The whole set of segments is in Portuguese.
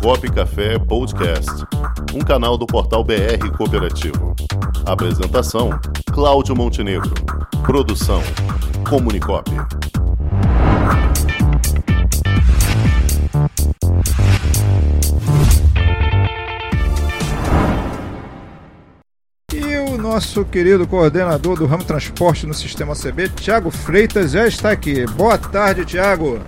Comunicop Café Podcast, um canal do portal BR Cooperativo. Apresentação: Cláudio Montenegro. Produção: Comunicop. O nosso querido coordenador do ramo transporte no sistema CB, Tiago Freitas, já está aqui. Boa tarde, Tiago.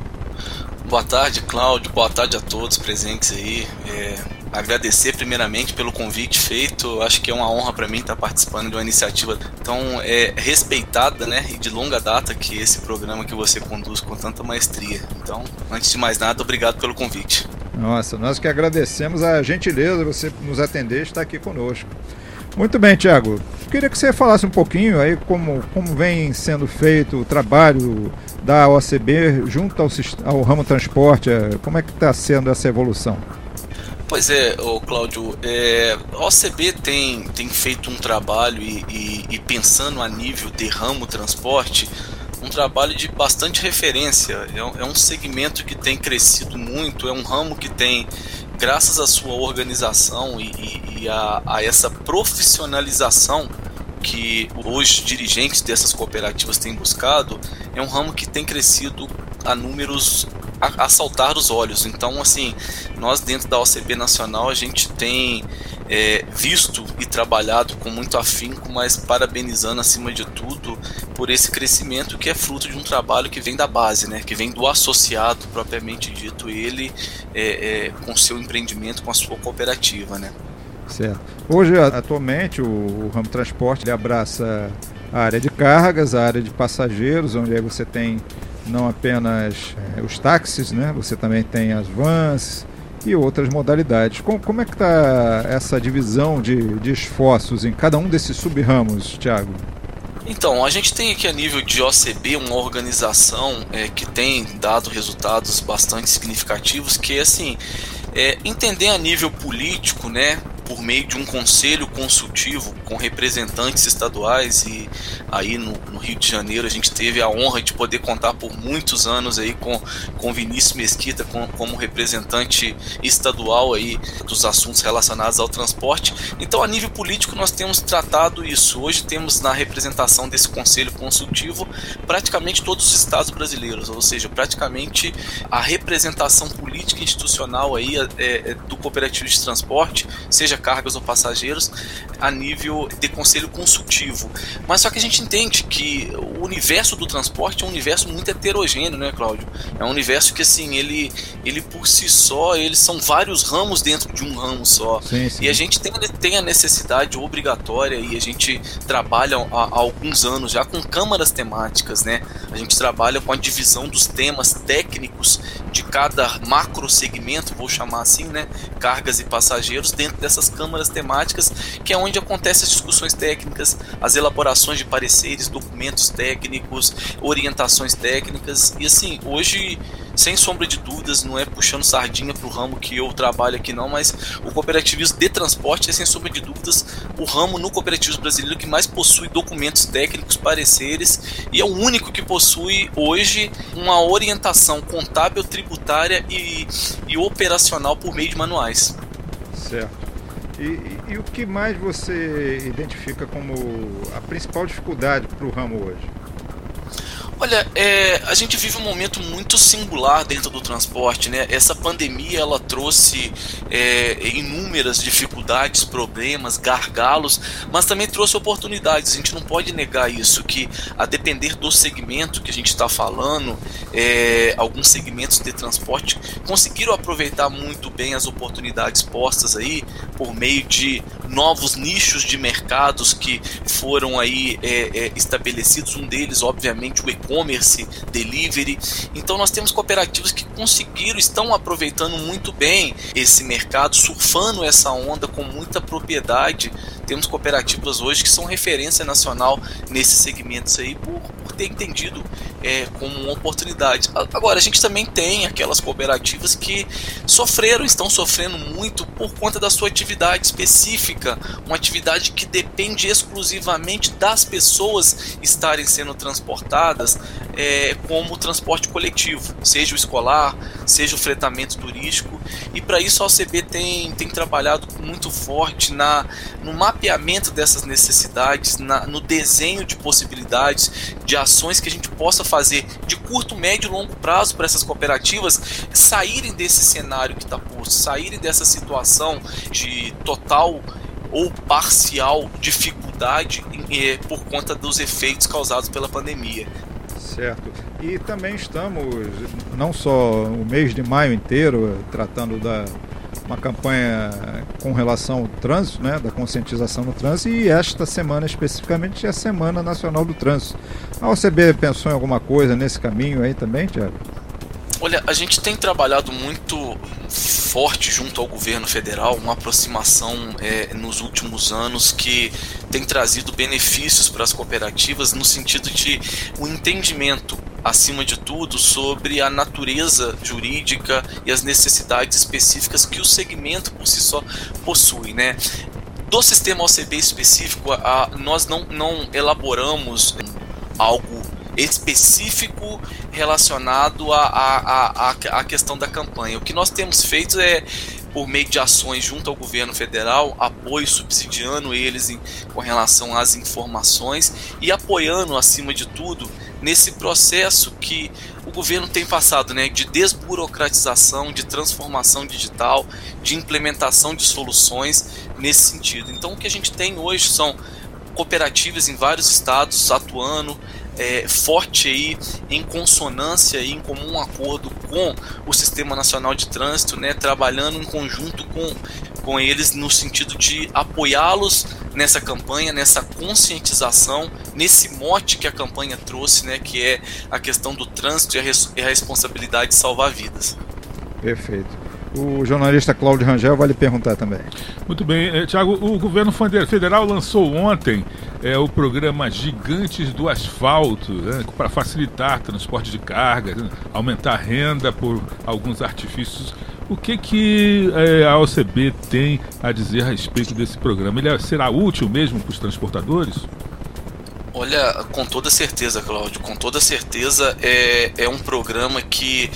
Boa tarde, Cláudio. Boa tarde a todos presentes aí. É, agradecer primeiramente pelo convite feito. Acho que é uma honra para mim estar participando de uma iniciativa tão é, respeitada, né, e de longa data que esse programa que você conduz com tanta maestria. Então, antes de mais nada, obrigado pelo convite. Nossa, nós que agradecemos a gentileza de você nos atender e estar aqui conosco. Muito bem, Tiago. Queria que você falasse um pouquinho aí como, como vem sendo feito o trabalho da OCB junto ao, ao ramo transporte, é, como é que está sendo essa evolução? Pois é, o Cláudio, é, a OCB tem, tem feito um trabalho e, e, e, pensando a nível de ramo transporte, um trabalho de bastante referência. É um, é um segmento que tem crescido muito, é um ramo que tem graças à sua organização e, e, e a, a, essa profissionalização que os dirigentes dessas cooperativas têm buscado, é um ramo que tem crescido a números a, a saltar os olhos. Então, assim, nós dentro da OCB Nacional a gente tem é, visto e trabalhado com muito afinco, mas parabenizando acima de tudo por esse crescimento que é fruto de um trabalho que vem da base, né? que vem do associado propriamente dito, ele é, é, com seu empreendimento, com a sua cooperativa. Né? Certo. Hoje, atualmente, o, o ramo transporte abraça a área de cargas, a área de passageiros, onde aí você tem não apenas é, os táxis, né? você também tem as vans, e outras modalidades. Como, como é que está essa divisão de, de esforços em cada um desses sub-ramos, Tiago? Então, a gente tem aqui a nível de OCB uma organização é, que tem dado resultados bastante significativos, que é assim, é, entender a nível político, né, por meio de um conselho consultivo com representantes estaduais e aí no, no, Rio de Janeiro a gente teve a honra de poder contar por muitos anos aí com, com Vinícius Mesquita com, como representante estadual aí dos assuntos relacionados ao transporte. Então a nível político nós temos tratado isso. Hoje temos na representação desse conselho consultivo praticamente todos os estados brasileiros, ou seja, praticamente a representação política institucional aí é, é, do cooperativo de transporte, seja cargas ou passageiros, a nível de conselho consultivo. Mas só que a gente entende que o universo do transporte é um universo muito heterogêneo, né, Cláudio? É um universo que, assim, ele, ele por si só, eles são vários ramos dentro de um ramo só. Sim, sim. E a gente tem, tem a necessidade obrigatória e a gente trabalha há, há alguns anos já com câmaras temáticas, né? A gente trabalha com a divisão dos temas técnicos de cada macro segmento, vou chamar assim, né? Cargas e passageiros dentro dessas essas câmaras temáticas, que é onde acontecem as discussões técnicas, as elaborações de pareceres, documentos técnicos, orientações técnicas. E assim, hoje, sem sombra de dúvidas, não é puxando sardinha para o ramo que eu trabalho aqui não, mas o cooperativismo de transporte é sem sombra de dúvidas o ramo no cooperativismo brasileiro que mais possui documentos técnicos, pareceres e é o único que possui hoje uma orientação contábil, tributária e, e operacional por meio de manuais. Certo. E, e, e, o que mais você identifica como a principal dificuldade para o ramo hoje? Olha, é, a gente vive um momento muito singular dentro do transporte, né? Essa pandemia ela trouxe é, inúmeras dificuldades, problemas, gargalos, mas também trouxe oportunidades. A gente não pode negar isso, que a depender do segmento que a gente está falando, é, alguns segmentos de transporte conseguiram aproveitar muito bem as oportunidades postas aí por meio de novos nichos de mercados que foram aí é, é, estabelecidos. Um deles, obviamente, o e-commerce, delivery. Então nós temos cooperativas que conseguiram, estão aproveitando muito bem esse mercado, surfando essa onda com muita propriedade. Temos cooperativas hoje que são referência nacional nesses segmentos aí por, ter entendido é, como uma oportunidade. Agora, a gente também tem aquelas cooperativas que sofreram, estão sofrendo muito por conta da sua atividade específica, uma atividade que depende exclusivamente das pessoas estarem sendo transportadas, é, como transporte coletivo, seja o escolar, seja o fretamento turístico. E para isso a OCB tem, tem trabalhado muito forte na, no mapeamento dessas necessidades, na, no desenho de possibilidades, de ações que a gente possa fazer de curto, médio e longo prazo para essas cooperativas saírem desse cenário que está posto, saírem dessa situação de total ou parcial dificuldade eh, por conta dos efeitos causados pela pandemia. Certo. E também estamos, não só o mês de maio inteiro, tratando da uma campanha com relação ao trânsito, né, da conscientização no trânsito, e esta semana especificamente é a Semana Nacional do Trânsito. A OCB pensou em alguma coisa nesse caminho aí também, Tiago? Olha, a gente tem trabalhado muito forte junto ao governo federal, uma aproximação é, nos últimos anos que tem trazido benefícios para as cooperativas no sentido de o entendimento acima de tudo, sobre a natureza jurídica e as necessidades específicas que o segmento por si só possui, né? Do sistema OCB específico, a, nós não, não elaboramos algo específico relacionado à a, a, a, a, questão da campanha. O que nós temos feito é, por meio de ações junto ao governo federal, apoio subsidiando eles em, com relação às informações e apoiando, acima de tudo, nesse processo que o governo tem passado, né, de desburocratização, de transformação digital, de implementação de soluções nesse sentido. Então, o que a gente tem hoje são cooperativas em vários estados atuando, é, forte aí em consonância e em comum acordo com o Sistema Nacional de Trânsito, né, trabalhando em conjunto com, com eles no sentido de apoiá-los nessa campanha, nessa conscientização, nesse mote que a campanha trouxe, né, que é a questão do trânsito e a, res, e a responsabilidade de salvar vidas. Perfeito. O jornalista Cláudio Rangel vai lhe perguntar também. Muito bem. Eh, Tiago, o governo federal lançou ontem é, o programa Gigantes do Asfalto né, para facilitar transporte de cargas, né, aumentar a renda por alguns artifícios. O que, que é, a OCB tem a dizer a respeito desse programa? Ele será útil mesmo para os transportadores? Olha, com toda certeza, Cláudio, com toda certeza é, é um programa que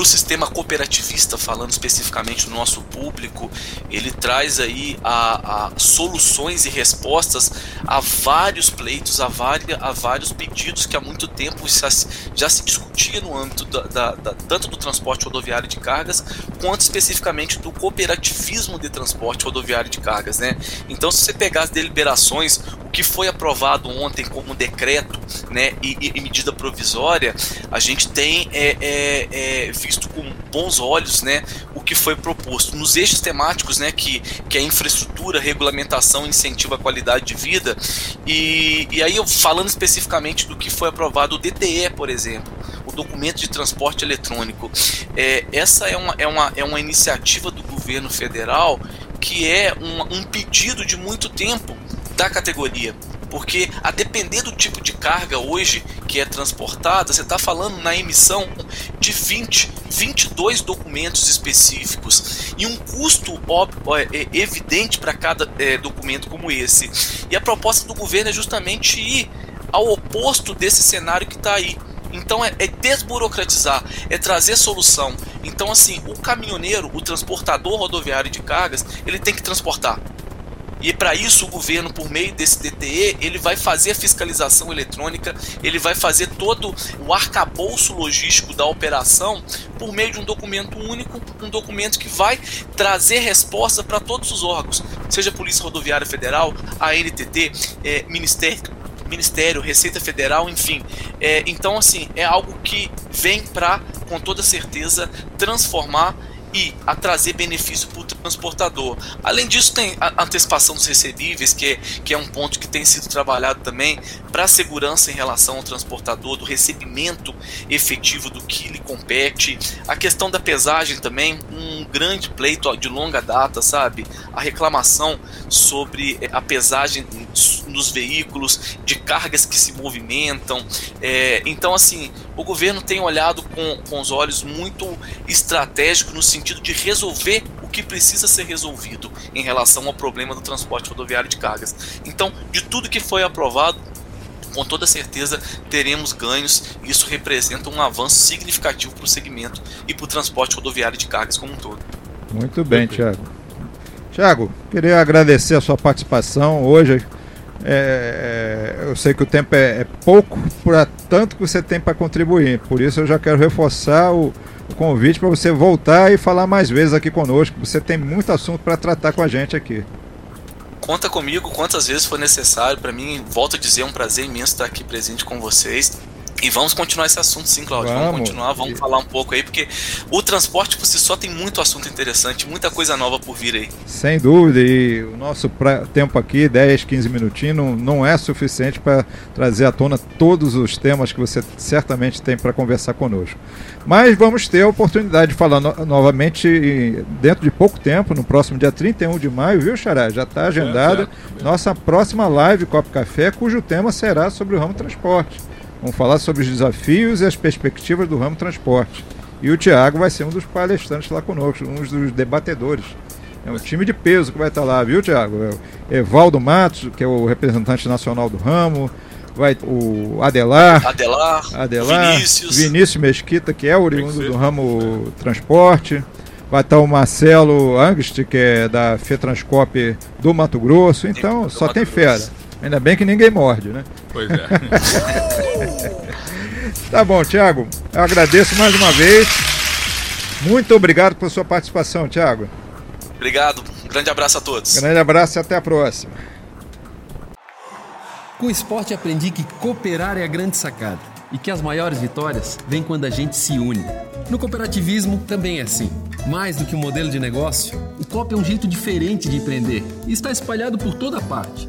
para o sistema cooperativista, falando especificamente do nosso público, ele traz aí a, a soluções e respostas a vários pleitos, a, várias, a vários pedidos que há muito tempo já, já se discutia no âmbito da, da, da, tanto do transporte rodoviário de cargas, quanto especificamente do cooperativismo de transporte rodoviário de cargas. Né? Então, se você pegar as deliberações, o que foi aprovado ontem como decreto né, e, e medida provisória, a gente tem é, é, é visto com bons olhos, né, o que foi proposto nos eixos temáticos, né, que, que é infraestrutura, regulamentação, incentivo à qualidade de vida. E, e aí eu falando especificamente do que foi aprovado o DTE, por exemplo, o documento de transporte eletrônico. É, essa é uma, é, uma, é uma iniciativa do governo federal que é um, um pedido de muito tempo da categoria porque a depender do tipo de carga hoje que é transportada, você está falando na emissão de 20, 22 documentos específicos e um custo óbvio, é, é, evidente para cada é, documento como esse. E a proposta do governo é justamente ir ao oposto desse cenário que está aí. Então é, é, desburocratizar, é trazer solução. Então assim, o caminhoneiro, o transportador rodoviário de cargas, ele tem que transportar. E para isso o governo, por meio desse DTE, ele vai fazer a fiscalização eletrônica, ele vai fazer todo o arcabouço logístico da operação por meio de um documento único, um documento que vai trazer resposta para todos os órgãos, seja Polícia Rodoviária Federal, ANTT, é, Ministério Ministério, Receita Federal, enfim. É, então, assim, é algo que vem para, com toda certeza, transformar e a trazer benefício para o transportador. Além disso, tem a antecipação dos recebíveis, que é, que é um ponto que tem sido trabalhado também para a segurança em relação ao transportador, do recebimento efetivo do que lhe compete. A questão da pesagem também, um grande pleito de longa data, sabe? A reclamação sobre eh, a pesagem nos veículos, de cargas que se movimentam. É, então, assim, o governo tem olhado com, com os olhos muito estratégicos no sentido de resolver o que precisa ser resolvido em relação ao problema do transporte rodoviário de cargas. Então, de tudo que foi aprovado, com toda certeza teremos ganhos e isso representa um avanço significativo para o segmento e para o transporte rodoviário de cargas como um todo. Muito bem, Tiago. Tiago, queria agradecer a sua participação hoje. É, é, eu sei que o tempo é, é pouco para tanto que você tem para contribuir, por isso eu já quero reforçar o, o convite para você voltar e falar mais vezes aqui conosco. Você tem muito assunto para tratar com a gente aqui. Conta comigo quantas vezes for necessário. Para mim, volto a dizer, é um prazer imenso estar aqui presente com vocês. E vamos continuar esse assunto sim, Claudio. Vamos, vamos continuar, vamos falar um pouco aí, porque o transporte por si só tem muito assunto interessante, muita coisa nova por vir aí. Sem dúvida, e o nosso tempo aqui, 10, 15 minutinhos, não, não é suficiente para trazer à tona todos os temas que você certamente tem para conversar conosco. Mas vamos ter a oportunidade de falar no... novamente dentro de pouco tempo, no próximo dia 31 de maio, viu, Xará? Já está agendada é, nossa próxima live Copo Café, cujo tema será sobre o ramo transporte. Vamos falar sobre os desafios e as perspectivas do ramo transporte. E o Tiago vai ser um dos palestrantes lá conosco, um dos debatedores. É um time de peso que vai estar lá, viu, Tiago? É Evaldo Matos, que é o representante nacional do ramo. Vai o Adelar. Adelar. Adelar Vinícius. Vinícius Mesquita, que é oriundo do ramo transporte. Vai estar o Marcelo Angst, que é da FETranscop do Mato Grosso. Então, só Mato tem fera. Grosso. Ainda bem que ninguém morde, né? Pois é. tá bom, Thiago. Eu agradeço mais uma vez. Muito obrigado por sua participação, Thiago. Obrigado. Um grande abraço a todos. Grande abraço e até a próxima. Com o esporte aprendi que cooperar é a grande sacada e que as maiores vitórias vêm quando a gente se une. No cooperativismo também é assim. Mais do que um modelo de negócio, o COP é um jeito diferente de empreender e está espalhado por toda parte